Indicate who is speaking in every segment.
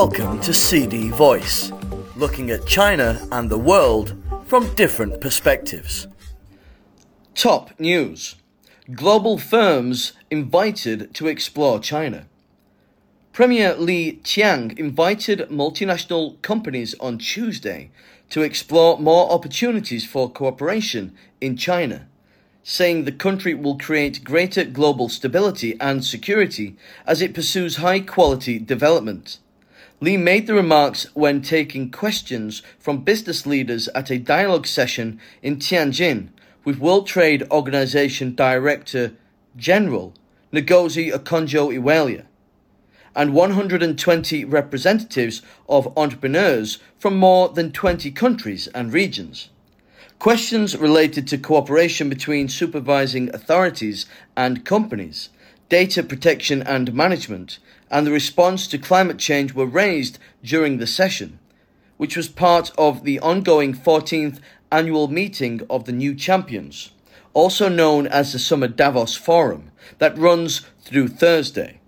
Speaker 1: Welcome to CD Voice, looking at China and the world from different perspectives.
Speaker 2: Top news Global firms invited to explore China. Premier Li Qiang invited multinational companies on Tuesday to explore more opportunities for cooperation in China saying the country will create greater global stability and security as it pursues high quality development. Li made the remarks when taking questions from business leaders at a dialogue session in Tianjin with World Trade Organization Director General Ngozi Okonjo-Iweala and 120 representatives of entrepreneurs from more than 20 countries and regions. Questions related to cooperation between supervising authorities and companies, data protection and management, and the response to climate change were raised during the session, which was part of the ongoing 14th annual meeting of the New Champions, also known as the Summer Davos Forum, that runs through Thursday.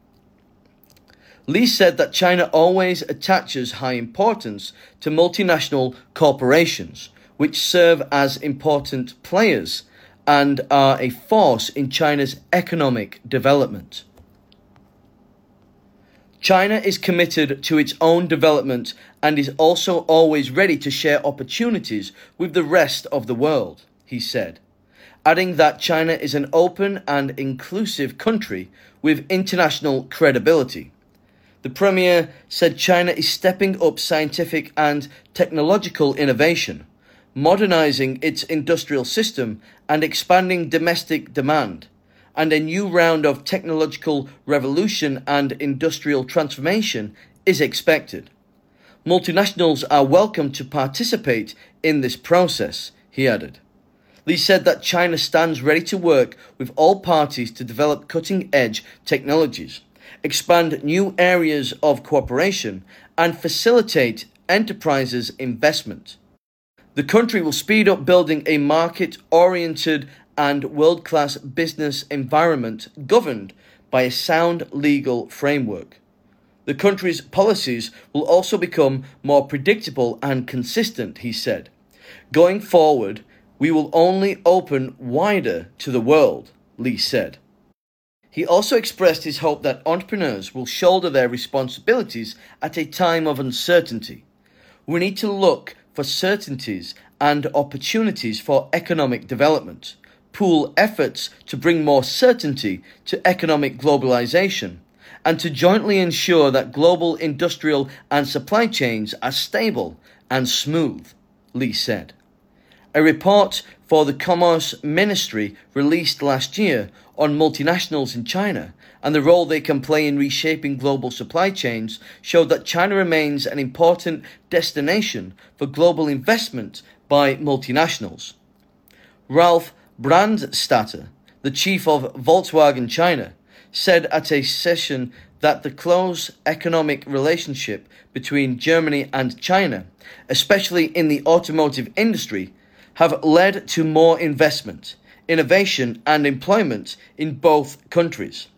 Speaker 2: Li said that China always attaches high importance to multinational corporations which serve as important players and are a force in China's economic development. China is committed to its own development and is also always ready to share opportunities with the rest of the world, he said, adding that China is an open and inclusive country with international credibility. The Premier said China is stepping up scientific and technological innovation modernizing its industrial system and expanding domestic demand, and a new round of technological revolution and industrial transformation is expected. Multinationals are welcome to participate in this process, he added. Li said that China stands ready to work with all parties to develop cutting edge technologies, expand new areas of cooperation, and facilitate enterprises' investment. The country will speed up building a market oriented and world class business environment governed by a sound legal framework. The country's policies will also become more predictable and consistent, he said. Going forward, we will only open wider to the world, Li said. He also expressed his hope that entrepreneurs will shoulder their responsibilities at a time of uncertainty. We need to look for certainties and opportunities for economic development, pool efforts to bring more certainty to economic globalization, and to jointly ensure that global industrial and supply chains are stable and smooth, Li said. A report for the Commerce Ministry released last year on multinationals in China and the role they can play in reshaping global supply chains showed that China remains an important destination for global investment by multinationals. Ralf Brandstatter, the chief of Volkswagen China, said at a session that the close economic relationship between Germany and China, especially in the automotive industry, have led to more investment, innovation, and employment in both countries.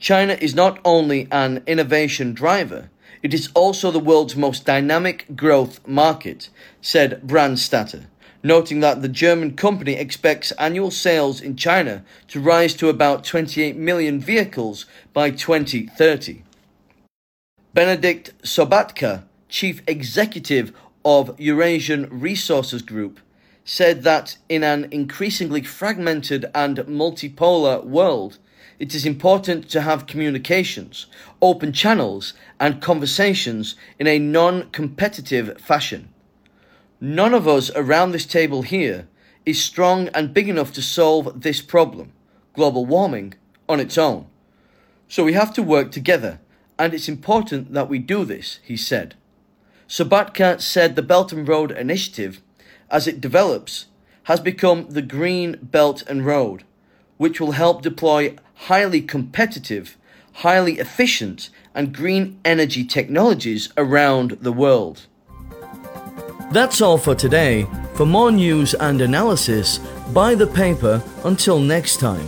Speaker 2: China is not only an innovation driver, it is also the world's most dynamic growth market, said Brandstatter, noting that the German company expects annual sales in China to rise to about 28 million vehicles by 2030. Benedikt Sobotka, chief executive of Eurasian Resources Group, said that in an increasingly fragmented and multipolar world, it is important to have communications, open channels, and conversations in a non competitive fashion. None of us around this table here is strong and big enough to solve this problem, global warming, on its own. So we have to work together, and it's important that we do this, he said. Sobotka said the Belt and Road Initiative, as it develops, has become the Green Belt and Road, which will help deploy highly competitive, highly efficient, and green energy technologies around the world.
Speaker 1: That's all for today. For more news and analysis, buy the paper until next time.